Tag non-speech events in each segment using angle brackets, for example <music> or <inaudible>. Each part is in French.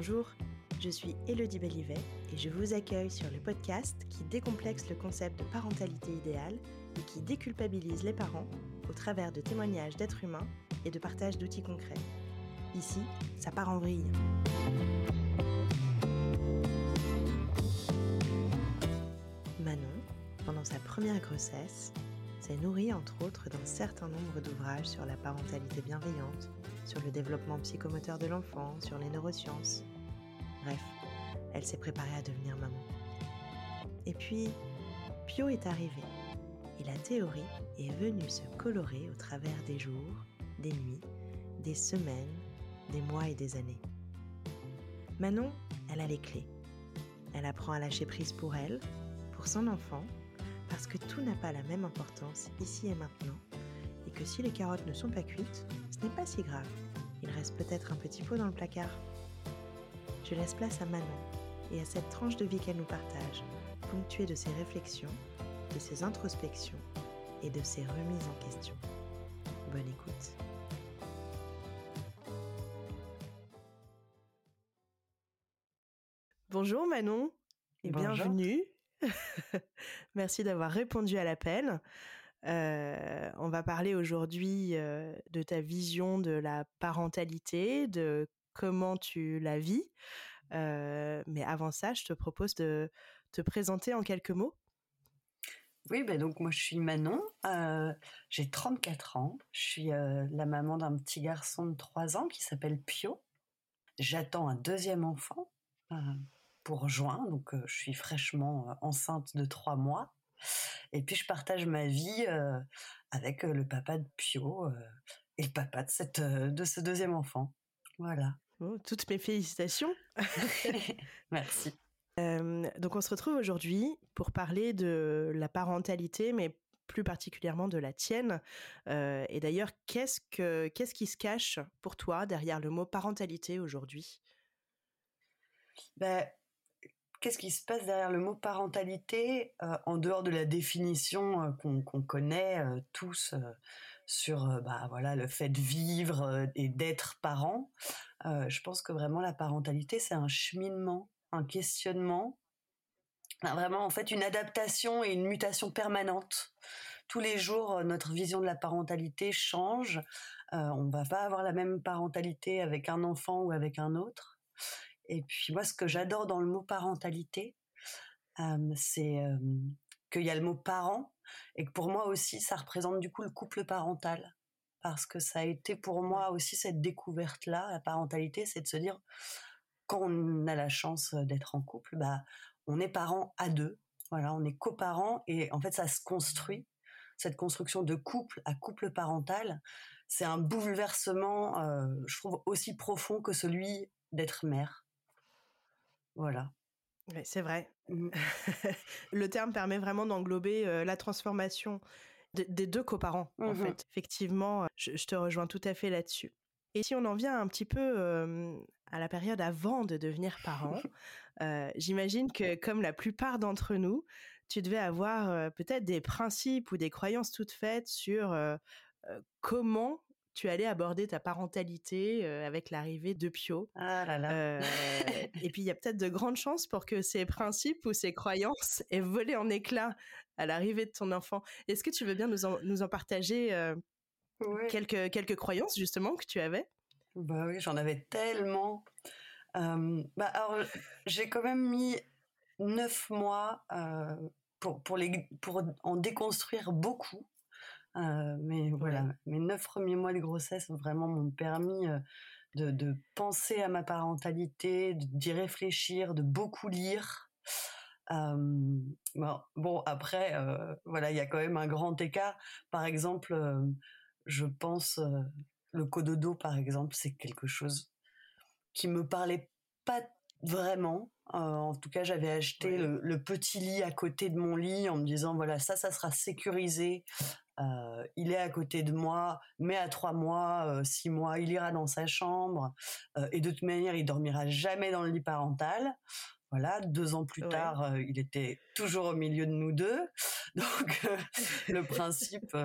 Bonjour, je suis Elodie Bellivet et je vous accueille sur le podcast qui décomplexe le concept de parentalité idéale et qui déculpabilise les parents au travers de témoignages d'êtres humains et de partage d'outils concrets. Ici, ça part en vrille. Manon, pendant sa première grossesse, s'est nourrie entre autres d'un certain nombre d'ouvrages sur la parentalité bienveillante, sur le développement psychomoteur de l'enfant, sur les neurosciences. Bref, elle s'est préparée à devenir maman. Et puis, Pio est arrivé, et la théorie est venue se colorer au travers des jours, des nuits, des semaines, des mois et des années. Manon, elle a les clés. Elle apprend à lâcher prise pour elle, pour son enfant, parce que tout n'a pas la même importance ici et maintenant, et que si les carottes ne sont pas cuites, ce n'est pas si grave. Il reste peut-être un petit pot dans le placard. Je laisse place à Manon et à cette tranche de vie qu'elle nous partage, ponctuée de ses réflexions, de ses introspections et de ses remises en question. Bonne écoute. Bonjour Manon et Bonjour. bienvenue. <laughs> Merci d'avoir répondu à l'appel. Euh, on va parler aujourd'hui euh, de ta vision de la parentalité, de comment tu la vis. Euh, mais avant ça, je te propose de te présenter en quelques mots. Oui, ben donc moi je suis Manon, j'ai 34 ans, je suis la maman d'un petit garçon de 3 ans qui s'appelle Pio. J'attends un deuxième enfant pour juin, donc je suis fraîchement enceinte de 3 mois. Et puis je partage ma vie euh, avec euh, le papa de Pio euh, et le papa de, cette, de ce deuxième enfant. Voilà. Oh, toutes mes félicitations. <laughs> <laughs> Merci. Euh, donc on se retrouve aujourd'hui pour parler de la parentalité, mais plus particulièrement de la tienne. Euh, et d'ailleurs, qu'est-ce que qu'est-ce qui se cache pour toi derrière le mot parentalité aujourd'hui? Ben, Qu'est-ce qui se passe derrière le mot parentalité euh, en dehors de la définition euh, qu'on connaît euh, tous sur bah, voilà, le fait de vivre et d'être parent Je pense que vraiment la parentalité, c'est un cheminement, un questionnement, vraiment en fait une adaptation et une mutation permanente. Tous les jours, notre vision de la parentalité change. On va pas avoir la même parentalité avec un enfant ou avec un autre. Et puis moi, ce que j'adore dans le mot parentalité, euh, c'est euh, qu'il y a le mot parent et que pour moi aussi, ça représente du coup le couple parental. Parce que ça a été pour moi aussi cette découverte-là, la parentalité, c'est de se dire, quand on a la chance d'être en couple, bah, on est parents à deux. Voilà, on est coparents et en fait, ça se construit. Cette construction de couple à couple parental, c'est un bouleversement, euh, je trouve, aussi profond que celui d'être mère. Voilà. C'est vrai. Mm. <laughs> le terme permet vraiment d'englober euh, la transformation de- des deux coparents, en Mhm. fait. Effectivement, je, je te rejoins tout à fait là-dessus. Et si on en vient un petit peu euh, à la période avant de devenir parent, <laughs> euh, j'imagine que comme la plupart d'entre nous, tu devais avoir peut-être des principes ou des croyances toutes faites sur comment tu allais aborder ta parentalité avec l'arrivée de Pio. Ah là là. <laughs> Et puis il y a peut-être de grandes chances pour que ces principes ou ces croyances aient volé en éclats à l'arrivée de ton enfant. Est-ce que tu veux bien nous en, nous en partager quelques, quelques croyances justement que tu avais? Bah oui, j'en avais tellement. Euh, bah alors, j'ai quand même mis neuf mois euh, pour, pour, les, pour en déconstruire beaucoup. Euh, mais voilà, Ouais. mes neuf premiers mois de grossesse vraiment m'ont permis euh, de, de penser à ma parentalité, d'y réfléchir, de beaucoup lire. Euh, bon, bon, après, euh, voilà, il y a quand même un grand écart. Par exemple, je pense le cododo, par exemple, c'est quelque chose qui me parlait pas vraiment. Euh, en tout cas, j'avais acheté le petit lit à côté de mon lit en me disant voilà ça, ça sera sécurisé. Euh, il est à côté de moi, mais à trois mois, euh, six mois, il ira dans sa chambre Euh, et de toute manière, il dormira jamais dans le lit parental. Voilà, deux ans plus Ouais. tard, il était toujours au milieu de nous deux. <laughs> Donc <laughs> le principe.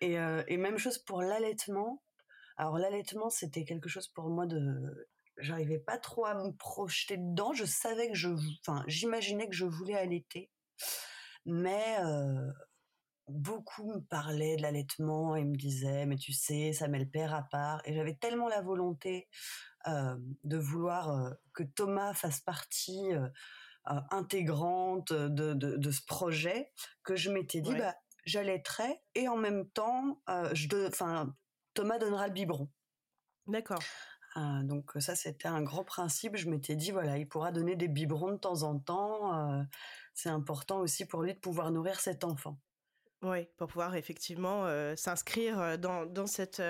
et, et même chose pour l'allaitement. Alors l'allaitement, c'était quelque chose pour moi de j'arrivais pas trop à me projeter dedans. Je savais que je, enfin, j'imaginais que je voulais allaiter, mais beaucoup me parlaient de l'allaitement et me disaient, mais tu sais, ça met le père à part. Et j'avais tellement la volonté de vouloir que Thomas fasse partie intégrante de, de, ce projet que je m'étais dit, bah, j'allaiterai et en même temps, je, enfin, Thomas donnera le biberon. D'accord. Euh, donc ça, c'était un grand principe. Je m'étais dit, voilà, il pourra donner des biberons de temps en temps. Euh, c'est important aussi pour lui de pouvoir nourrir cet enfant. Oui, pour pouvoir effectivement euh, s'inscrire dans, dans, cette,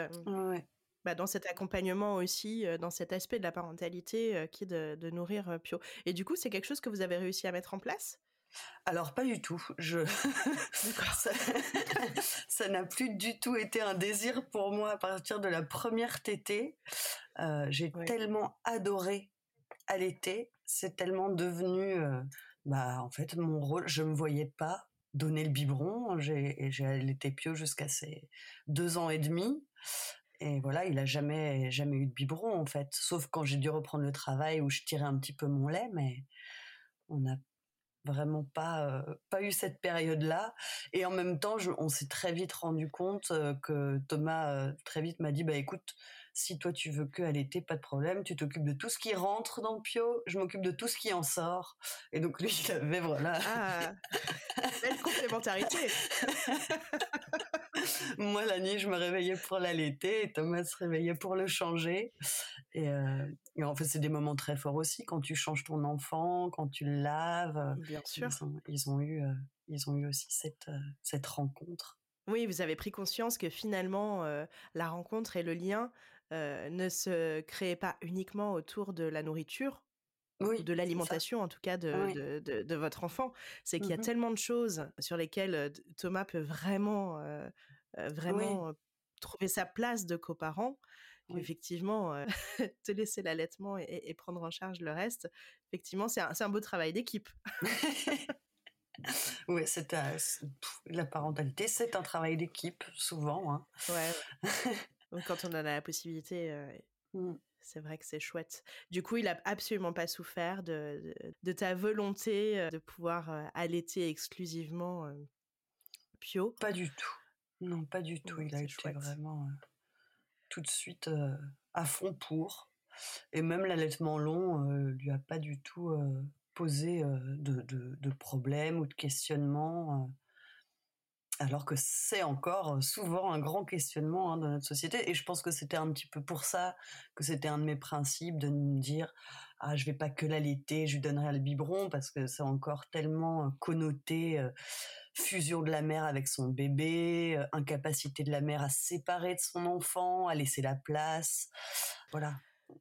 bah, dans cet accompagnement aussi, dans cet aspect de la parentalité qui est de, de nourrir Pio. Et du coup, c'est quelque chose que vous avez réussi à mettre en place? Alors pas du tout. Je <laughs> <laughs> ça n'a plus du tout été un désir pour moi à partir de la première tétée. Euh, j'ai tellement adoré allaiter, c'est tellement devenu, euh, bah en fait mon rôle. Je me voyais pas donner le biberon. J'ai j'ai allaité Pio jusqu'à ses deux ans et demi. Et voilà, il a jamais jamais eu de biberon en fait, sauf quand j'ai dû reprendre le travail où je tirais un petit peu mon lait, mais on n'a vraiment pas pas eu cette période là et en même temps on s'est très vite rendu compte que Thomas très vite m'a dit bah écoute si toi tu veux que allaiter pas de problème tu t'occupes de tout ce qui rentre dans le pio je m'occupe de tout ce qui en sort. Et donc lui il avait voilà. Ah, belle <laughs> complémentarité. Moi la nuit je me réveillais pour l'allaiter et Thomas se réveillait pour le changer. Et, en fait c'est des moments très forts aussi. Quand tu changes ton enfant quand tu le laves bien sûr. ils ont, eu ils ont eu aussi cette cette rencontre. Oui vous avez pris conscience que finalement la rencontre et le lien ne se créaient pas uniquement autour de la nourriture oui, de l'alimentation en tout cas de, de, de, votre enfant. C'est qu'il y a mmh tellement de choses sur lesquelles Thomas peut vraiment vraiment trouver sa place de coparent, effectivement, <laughs> te laisser l'allaitement et, prendre en charge le reste, effectivement, c'est un, un, beau travail d'équipe. <laughs> oui, c'est la parentalité, c'est un travail d'équipe, souvent. Hein. Ouais. <laughs> Quand on en a la possibilité, mmh. c'est vrai que c'est chouette. Du coup, il a absolument pas souffert de, de, ta volonté de pouvoir allaiter exclusivement Pio? Pas du tout. Non, pas du tout. il a été vraiment tout de suite à fond pour. Et même l'allaitement long lui a pas du tout posé de, de, de problèmes ou de questionnements alors que c'est encore souvent un grand questionnement hein, dans notre société. Et je pense que c'était un petit peu pour ça que c'était un de mes principes de me dire ah je vais pas que l'allaiter, je lui donnerai le biberon parce que c'est encore tellement connoté fusion de la mère avec son bébé, incapacité de la mère à se séparer de son enfant, à laisser la place, voilà.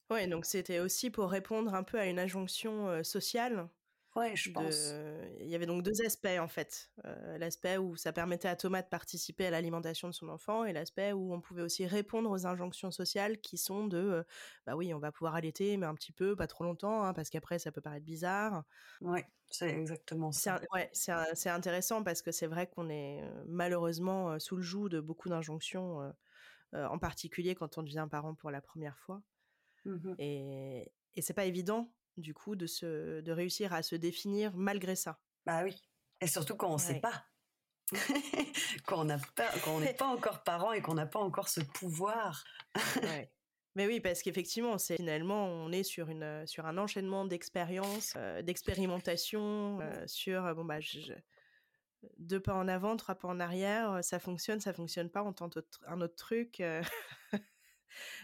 Ouais, donc c'était aussi pour répondre un peu à une injonction sociale Ouais, je pense. Il y avait donc deux aspects en fait. Euh, l'aspect où ça permettait à Thomas de participer à l'alimentation de son enfant et l'aspect où on pouvait aussi répondre aux injonctions sociales qui sont de euh, bah oui, on va pouvoir allaiter, mais un petit peu, pas trop longtemps, hein, parce qu'après ça peut paraître bizarre. Ouais, c'est exactement ça. ouais, c'est intéressant parce que c'est vrai qu'on est euh, malheureusement sous le joug de beaucoup d'injonctions, en particulier quand on devient parent pour la première fois. Mmh et, et c'est pas évident du coup, de, se, de réussir à se définir malgré ça. Bah oui. Et surtout quand on ne sait <laughs> pas. quand on n'est pas encore parent et qu'on n'a pas encore ce pouvoir. Mais oui, parce qu'effectivement, c'est finalement, on est sur une sur un enchaînement d'expériences, euh, d'expérimentation, euh, sur bon bah deux pas en avant, trois pas en arrière, ça fonctionne, ça fonctionne pas, on tente un autre truc. Euh. <laughs>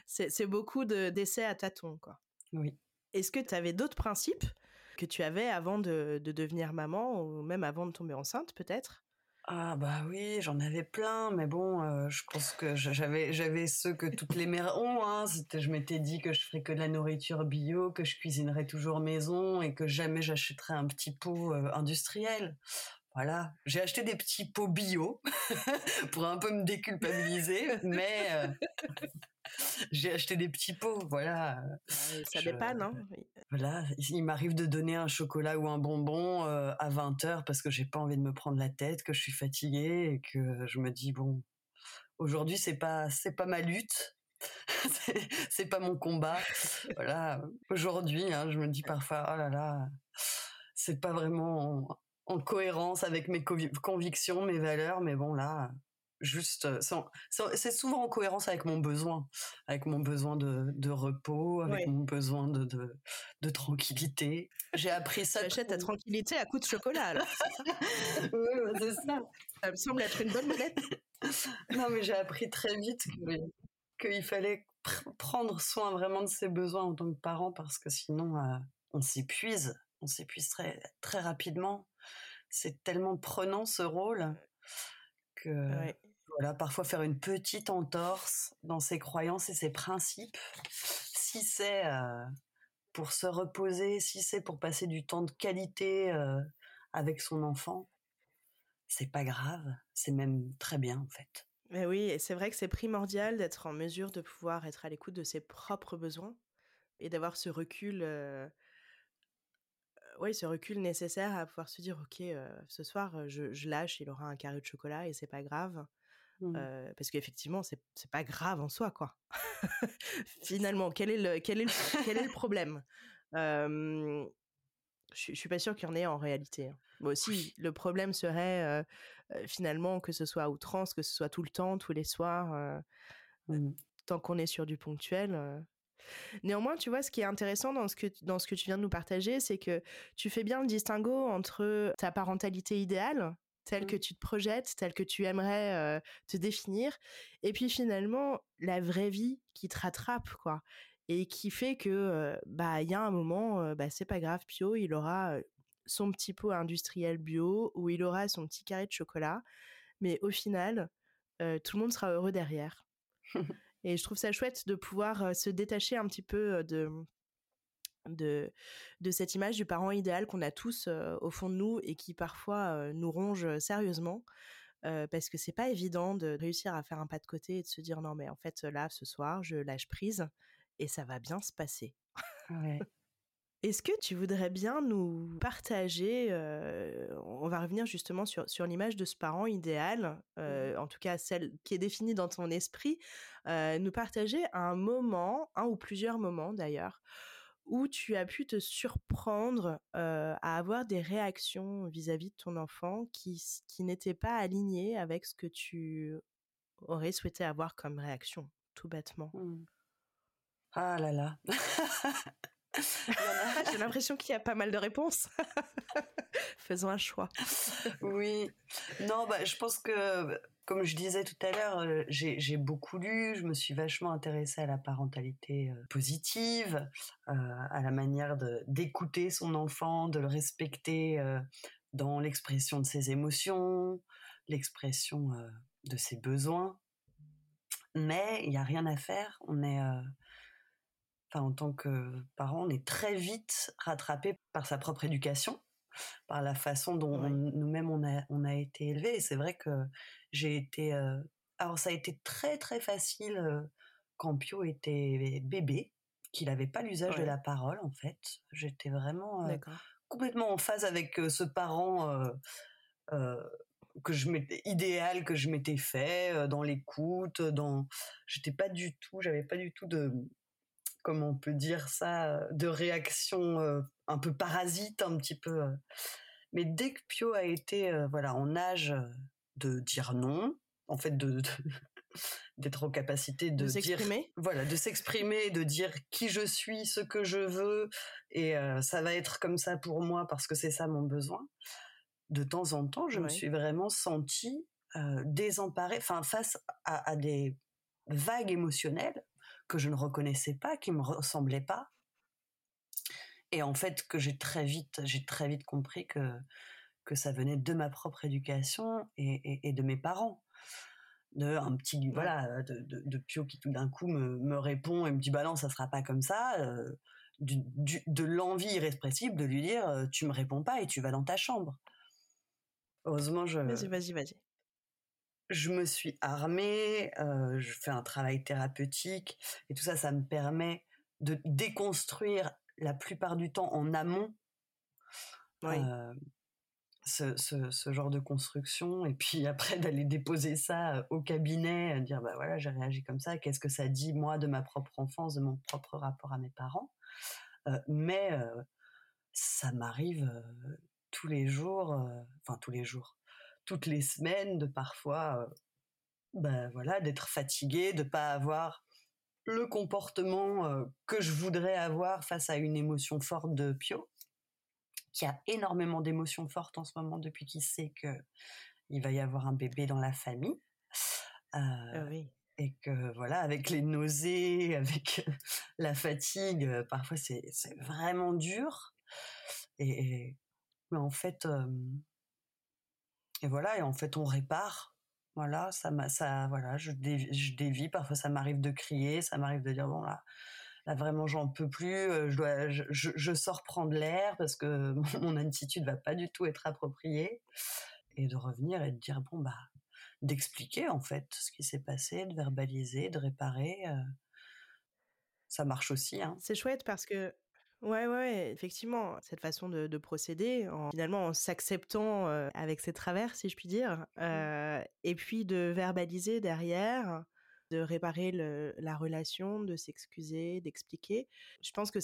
c'est beaucoup d'essais à tâtons, quoi. Oui. Est-ce que tu avais d'autres principes que tu avais avant de, devenir maman ou même avant de tomber enceinte peut-être? Ah bah oui, j'en avais plein, mais bon, euh, je pense que j'avais j'avais ceux que toutes les mères ont. Hein. je m'étais dit que je ferais que de la nourriture bio, que je cuisinerais toujours maison et que jamais j'achèterais un petit pot euh, industriel. Voilà, j'ai acheté des petits pots bio <laughs> pour un peu me déculpabiliser, <laughs> mais euh, j'ai acheté des petits pots, voilà. ça dépanne, hein Voilà, il m'arrive de donner un chocolat ou un bonbon euh, à 20 heures parce que j'ai pas envie de me prendre la tête, que je suis fatiguée et que je me dis bon, aujourd'hui c'est pas c'est pas ma lutte. <laughs> c'est pas mon combat. voilà. Aujourd'hui, hein, je me dis parfois, oh là là, c'est pas vraiment en, cohérence avec mes convictions, mes valeurs, mais bon là, juste, euh, c'est souvent en cohérence avec mon besoin, avec mon besoin de, repos, avec mon besoin de, de, tranquillité. J'ai appris ça. Tu ta tranquillité à coup de chocolat, alors. <laughs> oui, c'est ça. Ça me semble être une bonne monette. non, mais j'ai appris très vite qu'il fallait prendre soin vraiment de ses besoins en tant que parent parce que sinon, euh, on s'épuise. On s'épuise très, très rapidement. C'est tellement prenant ce rôle que voilà, parfois faire une petite entorse dans ses croyances et ses principes, si c'est euh, pour se reposer, si c'est pour passer du temps de qualité euh, avec son enfant, c'est pas grave, c'est même très bien en fait. Mais oui, et c'est vrai que c'est primordial d'être en mesure de pouvoir être à l'écoute de ses propres besoins et d'avoir ce recul, euh, oui, ce recul nécessaire à pouvoir se dire, ok, ce soir, je, lâche, il aura un carré de chocolat et c'est pas grave. Mmh. parce qu'effectivement, c'est, c'est pas grave en soi, quoi. <laughs> Finalement, quel est le, quel est le, quel est le problème? Je suis pas sûre qu'il y en ait en réalité. Hein. Moi aussi, le problème serait finalement que ce soit à outrance, que ce soit tout le temps, tous les soirs, mmh. tant qu'on est sur du ponctuel. Néanmoins, tu vois, ce qui est intéressant dans ce que, dans ce que tu viens de nous partager, c'est que tu fais bien le distinguo entre ta parentalité idéale, telle que mmh. tu te projettes, telle que tu aimerais te définir, et puis finalement la vraie vie qui te rattrape, quoi, et qui fait que bah il y a un moment, bah c'est pas grave, Pio, il aura son petit pot industriel bio ou il aura son petit carré de chocolat, mais au final, tout le monde sera heureux derrière. <laughs> et je trouve ça chouette de pouvoir se détacher un petit peu de de, de cette image du parent idéal qu'on a tous au fond de nous et qui parfois nous ronge sérieusement. parce que c'est pas évident de réussir à faire un pas de côté et de se dire non mais en fait là ce soir je lâche prise et ça va bien se passer. Est-ce que tu voudrais bien nous partager, on va revenir justement sur, sur l'image de ce parent idéal, mmh en tout cas celle qui est définie dans ton esprit, nous partager un moment, un ou plusieurs moments d'ailleurs, où tu as pu te surprendre à avoir des réactions vis-à-vis de ton enfant qui, qui n'étaient pas alignées avec ce que tu aurais souhaité avoir comme réaction, tout bêtement? Mmh. Ah là là. <laughs> J'ai l'impression qu'il y a pas mal de réponses. <laughs> Faisons un choix. oui. Non, bah, je pense que comme je disais tout à l'heure, euh, j'ai beaucoup lu, je me suis vachement intéressée à la parentalité euh, positive, euh, à la manière d'écouter son enfant, de le respecter dans l'expression de ses émotions, l'expression de ses besoins. Mais il n'y a rien à faire. On est, enfin, en tant que parent, on est très vite rattrapé par sa propre éducation par la façon dont nous-mêmes on a, on a été élevés. Et c'est vrai que j'ai été. Euh, alors ça a été très très facile euh, quand Pio était bébé, qu'il n'avait pas l'usage de la parole en fait. J'étais vraiment euh, complètement en phase avec ce parent que je m'étais idéal que je m'étais fait dans l'écoute, dans. J'étais pas du tout, j'avais pas du tout de comment on peut dire ça, de réaction un peu parasite, un petit peu. Mais dès que Pio a été voilà en âge de dire non, en fait de, <laughs> d'être en capacité de, s'exprimer, voilà, de s'exprimer, de dire qui je suis, ce que je veux, et ça va être comme ça pour moi parce que c'est ça mon besoin. De temps en temps, je me suis vraiment sentie désemparée, enfin face à, à des vagues émotionnelles que je ne reconnaissais pas, qui me ressemblaient pas. Et en fait, que j'ai très vite, j'ai très vite compris que, que ça venait de ma propre éducation et, de mes parents. De un petit, voilà, de, de, Pio qui tout d'un coup me, me, répond et me dit, bah non, ça sera pas comme ça. Euh, de l'envie irrépressible de lui dire, euh, tu me réponds pas et tu vas dans ta chambre. Heureusement, je. Vas-y, vas-y, vas-y je me suis armée, euh, je fais un travail thérapeutique et tout ça, ça me permet de déconstruire la plupart du temps en amont. Oui. Euh, ce, ce, genre de construction et puis <laughs> après d'aller déposer ça au cabinet, dire bah voilà j'ai réagi comme ça, qu'est-ce que ça dit moi de ma propre enfance, de mon propre rapport à mes parents? mais ça m'arrive tous les jours, enfin tous les jours, toutes les semaines de parfois, ben voilà, d'être fatigué, de pas avoir le comportement que je voudrais avoir face à une émotion forte de Pio qui a énormément d'émotions fortes en ce moment depuis qu'il sait que il va y avoir un bébé dans la famille. Ah et que voilà, avec les nausées, <laughs> avec la fatigue, parfois c'est vraiment dur. Et, mais en fait, et voilà, et en fait on répare. Voilà, ça ça, voilà, je, dévie. Parfois ça m'arrive de crier, ça m'arrive de dire bon là, là vraiment j'en peux plus, euh, je, dois, je, je, sors prendre l'air parce que <laughs> mon attitude va pas du tout être appropriée et de revenir et de dire bon bah d'expliquer en fait ce qui s'est passé, de verbaliser, de réparer, euh, ça marche aussi. Hein. C'est chouette parce que Ouais, ouais, effectivement, cette façon de, procéder, en, finalement en s'acceptant euh, avec ses travers, si je puis dire, mmh. et puis de verbaliser derrière, de réparer la relation, de s'excuser, d'expliquer. Je pense que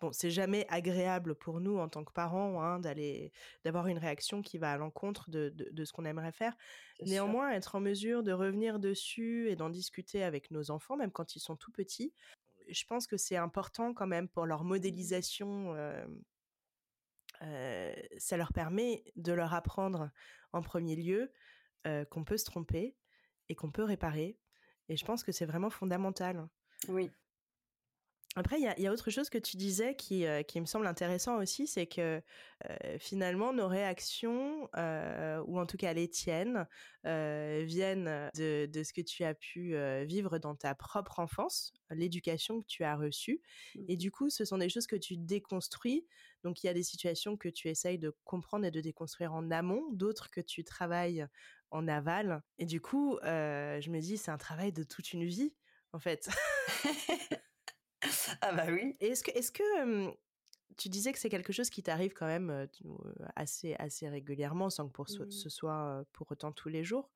bon, c'est jamais agréable pour nous en tant que parents hein, d'aller d'avoir une réaction qui va à l'encontre de, de, ce qu'on aimerait faire. Néanmoins, être en mesure de revenir dessus et d'en discuter avec nos enfants, même quand ils sont tout petits, je pense que c'est important quand même pour leur modélisation. ça leur permet de leur apprendre en premier lieu qu'on peut se tromper et qu'on peut réparer. Et je pense que c'est vraiment fondamental. Oui. Après, il y, a, autre chose que tu disais qui, euh, qui me semble intéressant aussi, c'est que euh, finalement, nos réactions, euh, ou en tout cas les tiennes, viennent de, de, ce que tu as pu vivre dans ta propre enfance, l'éducation que tu as reçue. Mmh. Et du coup, ce sont des choses que tu déconstruis. Donc, il y a des situations que tu essayes de comprendre et de déconstruire en amont, d'autres que tu travailles en aval. Et du coup, je me dis, c'est un travail de toute une vie, en fait. <laughs> <laughs> <laughs> ah bah oui. Est-ce que, est-ce que tu disais que c'est quelque chose qui t'arrive quand même assez, assez régulièrement, sans que pour ce, mmh. soit pour autant tous les jours.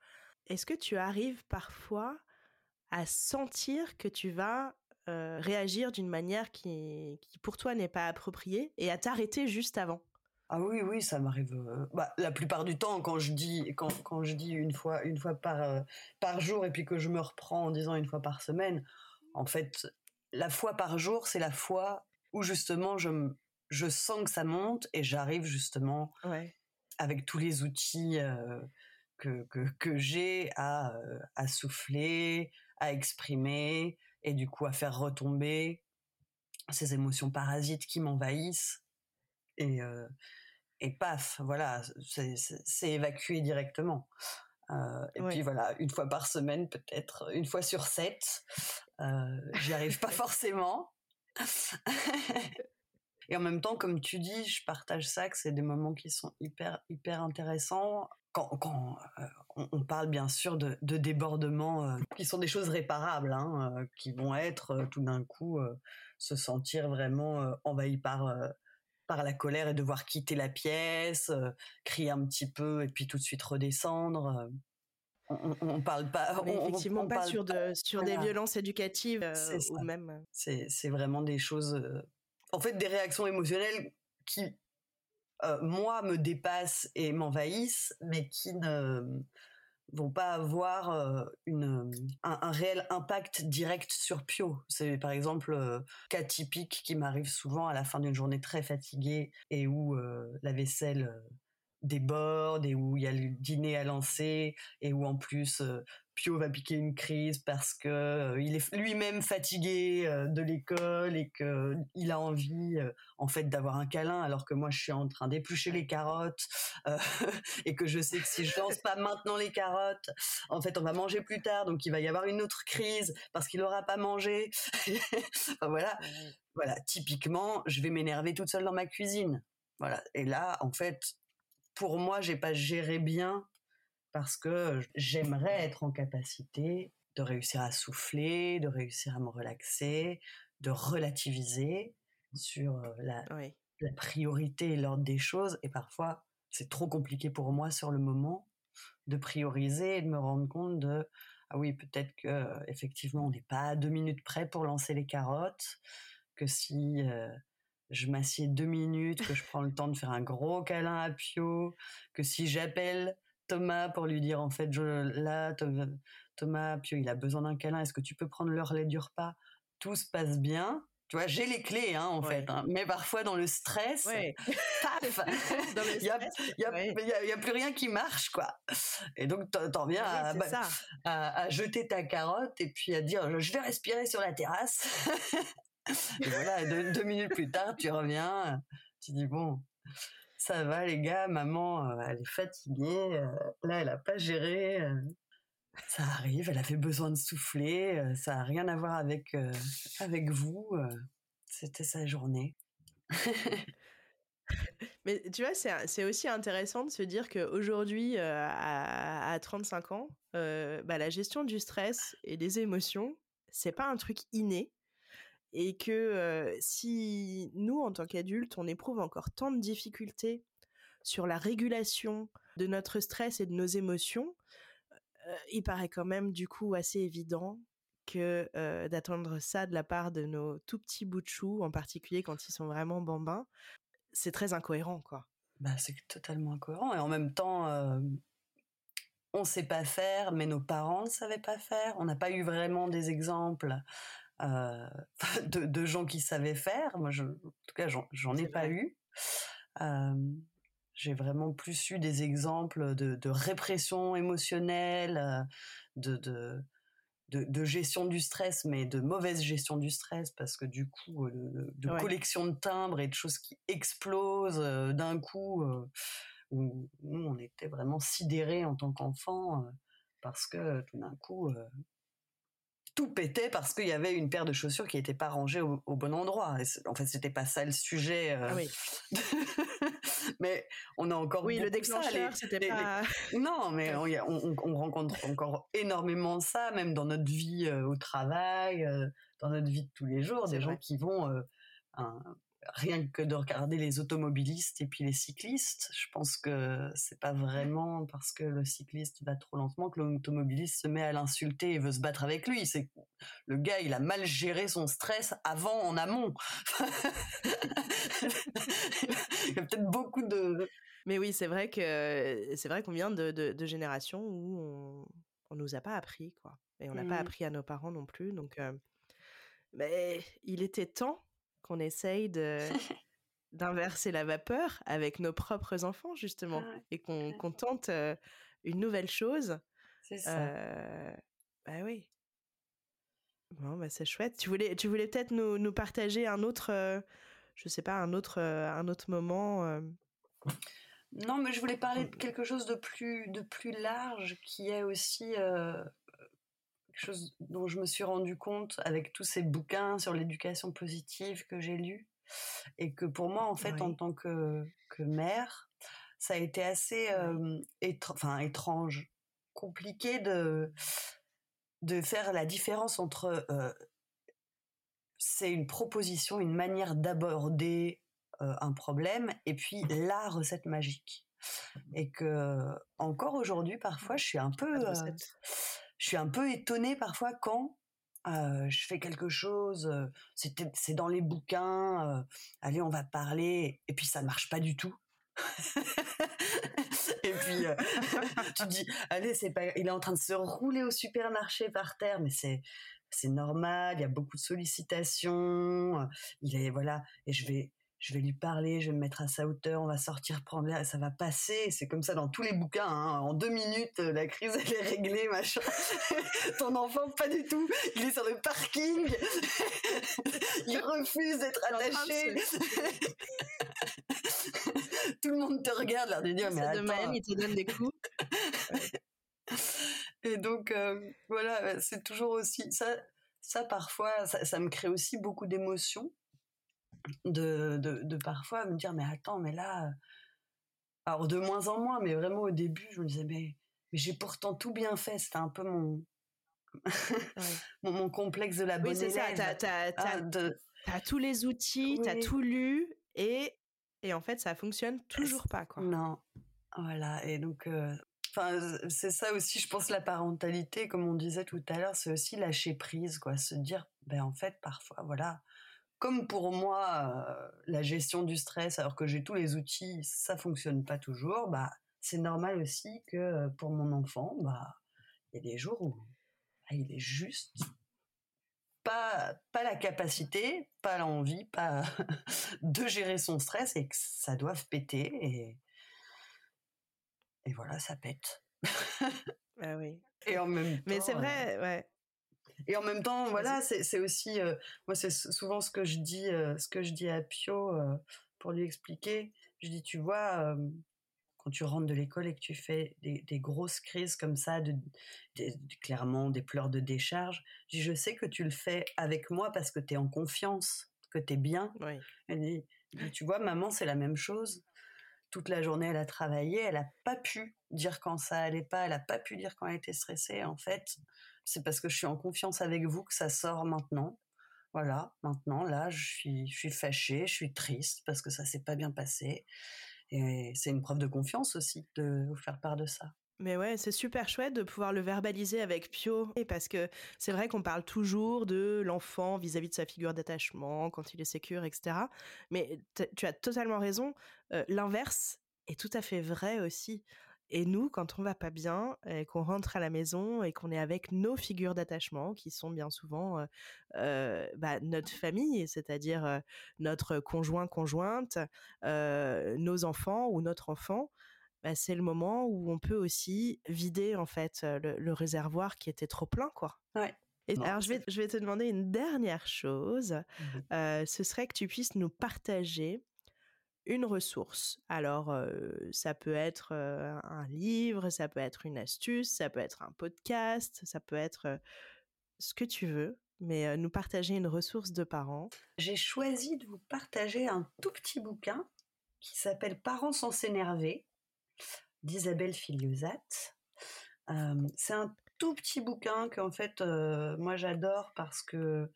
Est-ce que tu arrives parfois à sentir que tu vas réagir d'une manière qui, qui pour toi n'est pas appropriée et à t'arrêter juste avant? Ah oui, oui, ça m'arrive. bah, la plupart du temps, quand je dis, quand, quand je dis une fois, une fois par, par jour et puis que je me reprends en disant une fois par semaine, en fait, la fois par jour, c'est la fois où justement je, je sens que ça monte et j'arrive justement avec tous les outils que, que, j'ai à, à souffler, à exprimer et du coup à faire retomber ces émotions parasites qui m'envahissent. Et, et paf, voilà, c'est évacué directement. Euh, et puis voilà, une fois par semaine, peut-être une fois sur sept. Euh, J'y arrive pas <laughs> forcément. <laughs> et en même temps, comme tu dis, je partage ça, que c'est des moments qui sont hyper, hyper intéressants. Quand, quand euh, on, parle bien sûr de, de débordements euh, qui sont des choses réparables, hein, qui vont être tout d'un coup se sentir vraiment envahi par par la colère et devoir quitter la pièce, crier un petit peu et puis tout de suite redescendre on, parle pas. effectivement, pas sur, de, sur des violences éducatives euh, ou même. Euh c'est vraiment des choses. Euh, en fait, des réactions émotionnelles qui, moi, me dépassent et m'envahissent, mais qui ne vont pas avoir une, un, réel impact direct sur Pio. C'est par exemple cas typique qui m'arrive souvent à la fin d'une journée très fatiguée et où la vaisselle déborde et où il y a le dîner à lancer et où en plus Pio va piquer une crise parce que il est lui-même fatigué de l'école et que il a envie en fait d'avoir un câlin alors que moi je suis en train d'éplucher les carottes <laughs> et que je sais que si je lance pas maintenant les carottes en fait on va manger plus tard donc il va y avoir une autre crise parce qu'il aura pas mangé. <laughs> Voilà. Voilà typiquement je vais m'énerver toute seule dans ma cuisine. Voilà et là en fait pour moi, j'ai pas géré bien parce que j'aimerais être en capacité de réussir à souffler, de réussir à me relaxer, de relativiser sur la, la priorité et l'ordre des choses. Et parfois, c'est trop compliqué pour moi sur le moment de prioriser et de me rendre compte de ah oui peut-être que effectivement on n'est pas à deux minutes près pour lancer les carottes que si je m'assieds deux minutes que je prends le temps de faire un gros câlin à Pio que si j'appelle Thomas pour lui dire en fait je, là Thomas Pio il a besoin d'un câlin est-ce que tu peux prendre l'heure du repas tout se passe bien tu vois, j'ai les clés, hein, en fait. Hein. Mais parfois, dans le stress, <laughs> paf, <laughs> il n'y a, y a, plus rien qui marche, quoi. Et donc, t'en viens bah, à, à, jeter ta carotte et puis à dire, je vais respirer sur la terrasse. <laughs> et voilà, deux, minutes plus tard, tu reviens, tu dis, bon, ça va, les gars, maman, euh, elle est fatiguée, euh, là, elle n'a pas géré. Euh, ça arrive, elle avait besoin de souffler, euh, ça n'a rien à voir avec, euh, avec vous. Euh, c'était sa journée. <laughs> Mais tu vois, c'est aussi intéressant de se dire qu'aujourd'hui, à, à 35 ans, bah, la gestion du stress et des émotions, c'est pas un truc inné. Et que si nous, en tant qu'adultes, on éprouve encore tant de difficultés sur la régulation de notre stress et de nos émotions, il paraît quand même du coup assez évident que d'attendre ça de la part de nos tout petits bouts de chou, en particulier quand ils sont vraiment bambins, c'est très incohérent, quoi. Bah, c'est totalement incohérent. Et en même temps, on ne sait pas faire, mais nos parents ne savaient pas faire. On n'a pas eu vraiment des exemples <laughs> de, gens qui savaient faire. Moi, je, en tout cas, j'en ai pas eu. J'ai vraiment plus eu des exemples de, répression émotionnelle, euh, de, de, gestion du stress, mais de mauvaise gestion du stress, parce que du coup, euh, de, collection de timbres et de choses qui explosent euh, d'un coup, où nous, on était vraiment sidérés en tant qu'enfants, parce que tout d'un coup, tout pétait parce qu'il y avait une paire de chaussures qui n'était pas rangée au, bon endroit. en fait, c'était pas ça le sujet. Euh, ah <laughs> mais on a encore oui le déclencheur c'était pas non mais <laughs> on, rencontre encore énormément ça même dans notre vie euh, au travail euh, dans notre vie de tous les jours des gens qui vont rien que de regarder les automobilistes et puis les cyclistes, je pense que c'est pas vraiment parce que le cycliste va trop lentement que l'automobiliste se met à l'insulter et veut se battre avec lui. C'est le gars, il a mal géré son stress avant, en amont. <laughs> il y a peut-être beaucoup de. Mais oui, c'est vrai que c'est vrai qu'on vient de, de, générations où on, on nous a pas appris quoi, et on n'a pas mmh. appris à nos parents non plus. Donc, euh, mais il était temps qu'on essaye de <laughs> d'inverser la vapeur avec nos propres enfants justement ah et qu'on tente une nouvelle chose. C'est ça. bah oui. Bon, bah c'est chouette. Tu voulais, tu voulais peut-être nous, nous, partager un autre, je sais pas, un autre, un autre moment. Non, mais je voulais parler de quelque chose de plus, de plus large qui est aussi quelque chose dont je me suis rendu compte avec tous ces bouquins sur l'éducation positive que j'ai lus et que pour moi en fait en tant que, que mère ça a été assez enfin, étrange compliqué de de faire la différence entre c'est une proposition une manière d'aborder un problème et puis la recette magique. Et que encore aujourd'hui parfois je suis un peu je suis un peu étonnée parfois quand je fais quelque chose, c'est dans les bouquins, allez, on va parler, et puis ça ne marche pas du tout. <laughs> et puis <laughs> tu dis, allez, c'est pas, il est en train de se rouler au supermarché par terre, mais c'est c'est normal, il y a beaucoup de sollicitations, il est voilà, et je vais je vais lui parler, je vais me mettre à sa hauteur, on va sortir prendre l'air, ça va passer. C'est comme ça dans tous les bouquins. Hein. En deux minutes, euh, la crise <laughs> elle est réglée, machin. <laughs> Ton enfant, pas du tout. Il est sur le parking. <laughs> il refuse d'être attaché. tout le monde te regarde, l'air de dire mais attends. il te donne des coups. Et donc euh, voilà, c'est toujours aussi ça. Ça parfois, ça me crée aussi beaucoup d'émotions de, de, parfois me dire mais attends mais là alors de moins en moins mais vraiment au début je me disais mais, mais j'ai pourtant tout bien fait. C'était un peu mon <laughs> mon, complexe de la bonne oui, c'est ça. t'as, ah, tous les outils t'as tout lu et et en fait ça fonctionne toujours pas quoi. Non. Voilà, et donc, enfin, c'est ça aussi, je pense, la parentalité, comme on disait tout à l'heure, c'est aussi lâcher prise, quoi, se dire, ben en fait, parfois, voilà, comme pour moi, la gestion du stress, alors que j'ai tous les outils, ça fonctionne pas toujours, bah, c'est normal aussi que pour mon enfant, bah, il y a des jours où bah, il est juste pas, pas la capacité, pas l'envie, pas <laughs> de gérer son stress et que ça doit péter et, et voilà, ça pète. ah oui. Et en même temps. Mais c'est vrai, ouais. Et en même temps, voilà, c'est aussi, moi, c'est souvent ce que je dis, ce que je dis à Pio pour lui expliquer. Je dis, tu vois, quand tu rentres de l'école et que tu fais des, grosses crises comme ça, de, clairement des pleurs de décharge, je, dis, je sais que tu le fais avec moi parce que tu es en confiance, que tu es bien. Elle dit, tu vois, maman, c'est la même chose. Toute la journée, elle a travaillé, elle n'a pas pu dire quand ça allait pas, elle n'a pas pu dire quand elle était stressée. En fait, c'est parce que je suis en confiance avec vous que ça sort maintenant. Voilà, maintenant, là, je suis, je suis fâchée, je suis triste parce que ça s'est pas bien passé. Et c'est une preuve de confiance aussi de vous faire part de ça. Mais ouais, c'est super chouette de pouvoir le verbaliser avec Pio. Et parce que c'est vrai qu'on parle toujours de l'enfant vis-à-vis de sa figure d'attachement, quand il est sécure, etc. Mais tu as totalement raison. Euh, l'inverse est tout à fait vrai aussi. Et nous, quand on va pas bien, et qu'on rentre à la maison et qu'on est avec nos figures d'attachement, qui sont bien souvent euh, euh, bah, notre famille, c'est-à-dire notre conjoint, conjointe, nos enfants ou notre enfant, bah, c'est le moment où on peut aussi vider en fait le, réservoir qui était trop plein, quoi. Ouais. Et alors, je vais, je vais te demander une dernière chose. Mmh ce serait que tu puisses nous partager une ressource. Alors, ça peut être un livre, ça peut être une astuce, ça peut être un podcast, ça peut être ce que tu veux, mais nous partager une ressource de parents. J'ai choisi de vous partager un tout petit bouquin qui s'appelle Parents sans s'énerver d'Isabelle Filiosat. c'est un tout petit bouquin que en fait moi j'adore parce que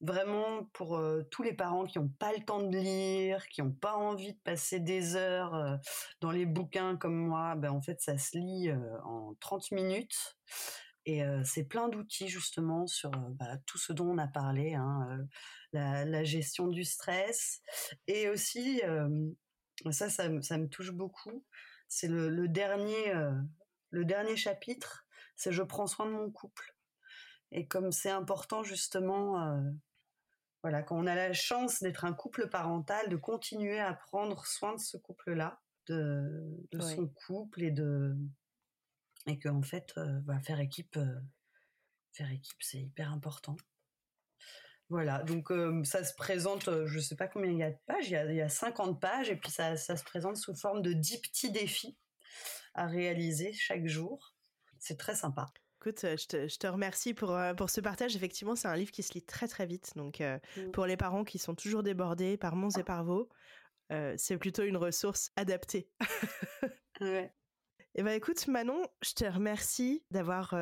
vraiment pour tous les parents qui n'ont pas le temps de lire, qui n'ont pas envie de passer des heures dans les bouquins comme moi, ben en fait ça se lit en 30 minutes. Et c'est plein d'outils justement sur bah, tout ce dont on a parlé, hein, la, gestion du stress. Et aussi, ça, ça, me touche beaucoup, c'est le, dernier, le dernier chapitre, c'est Je prends soin de mon couple. Et comme c'est important justement voilà, quand on a la chance d'être un couple parental, de continuer à prendre soin de ce couple-là, de, son couple et de et que en fait, euh, bah, faire équipe, euh, faire équipe, c'est hyper important. Voilà, donc euh, ça se présente, je ne sais pas combien il y a de pages, il y a, il y a 50 pages, et puis ça, ça, se présente sous forme de 10 petits défis à réaliser chaque jour. C'est très sympa. Écoute, je te, je te remercie pour, pour ce partage. Effectivement, c'est un livre qui se lit très très vite. Donc, mmh. pour les parents qui sont toujours débordés par Mons et par Vaux, c'est plutôt une ressource adaptée. <laughs> ouais. Et eh ben écoute, Manon, je te remercie d'avoir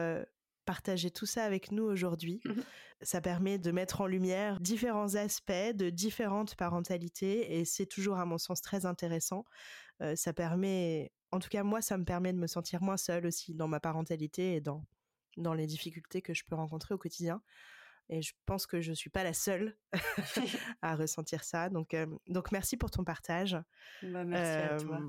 partagé tout ça avec nous aujourd'hui. Mmh ça permet de mettre en lumière différents aspects de différentes parentalités et c'est toujours, à mon sens, très intéressant. ça permet, en tout cas, moi, ça me permet de me sentir moins seule aussi dans ma parentalité et dans dans les difficultés que je peux rencontrer au quotidien. Et je pense que je ne suis pas la seule <laughs> à ressentir ça. Donc, euh, donc merci pour ton partage. Bah, merci à toi.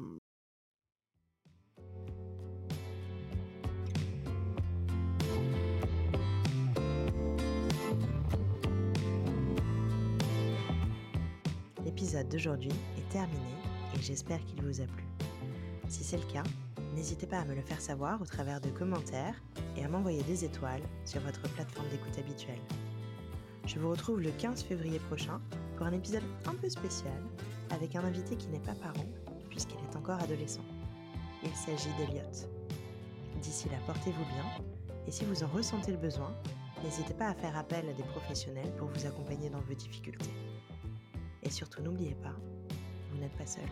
L'épisode d'aujourd'hui est terminé et j'espère qu'il vous a plu. Si c'est le cas, n'hésitez pas à me le faire savoir au travers de commentaires et à m'envoyer des étoiles sur votre plateforme d'écoute habituelle. Je vous retrouve le 15 février prochain pour un épisode un peu spécial avec un invité qui n'est pas parent puisqu'il est encore adolescent. Il s'agit d'Eliott. D'ici là, portez-vous bien et si vous en ressentez le besoin, n'hésitez pas à faire appel à des professionnels pour vous accompagner dans vos difficultés. Et surtout, n'oubliez pas, vous n'êtes pas seul.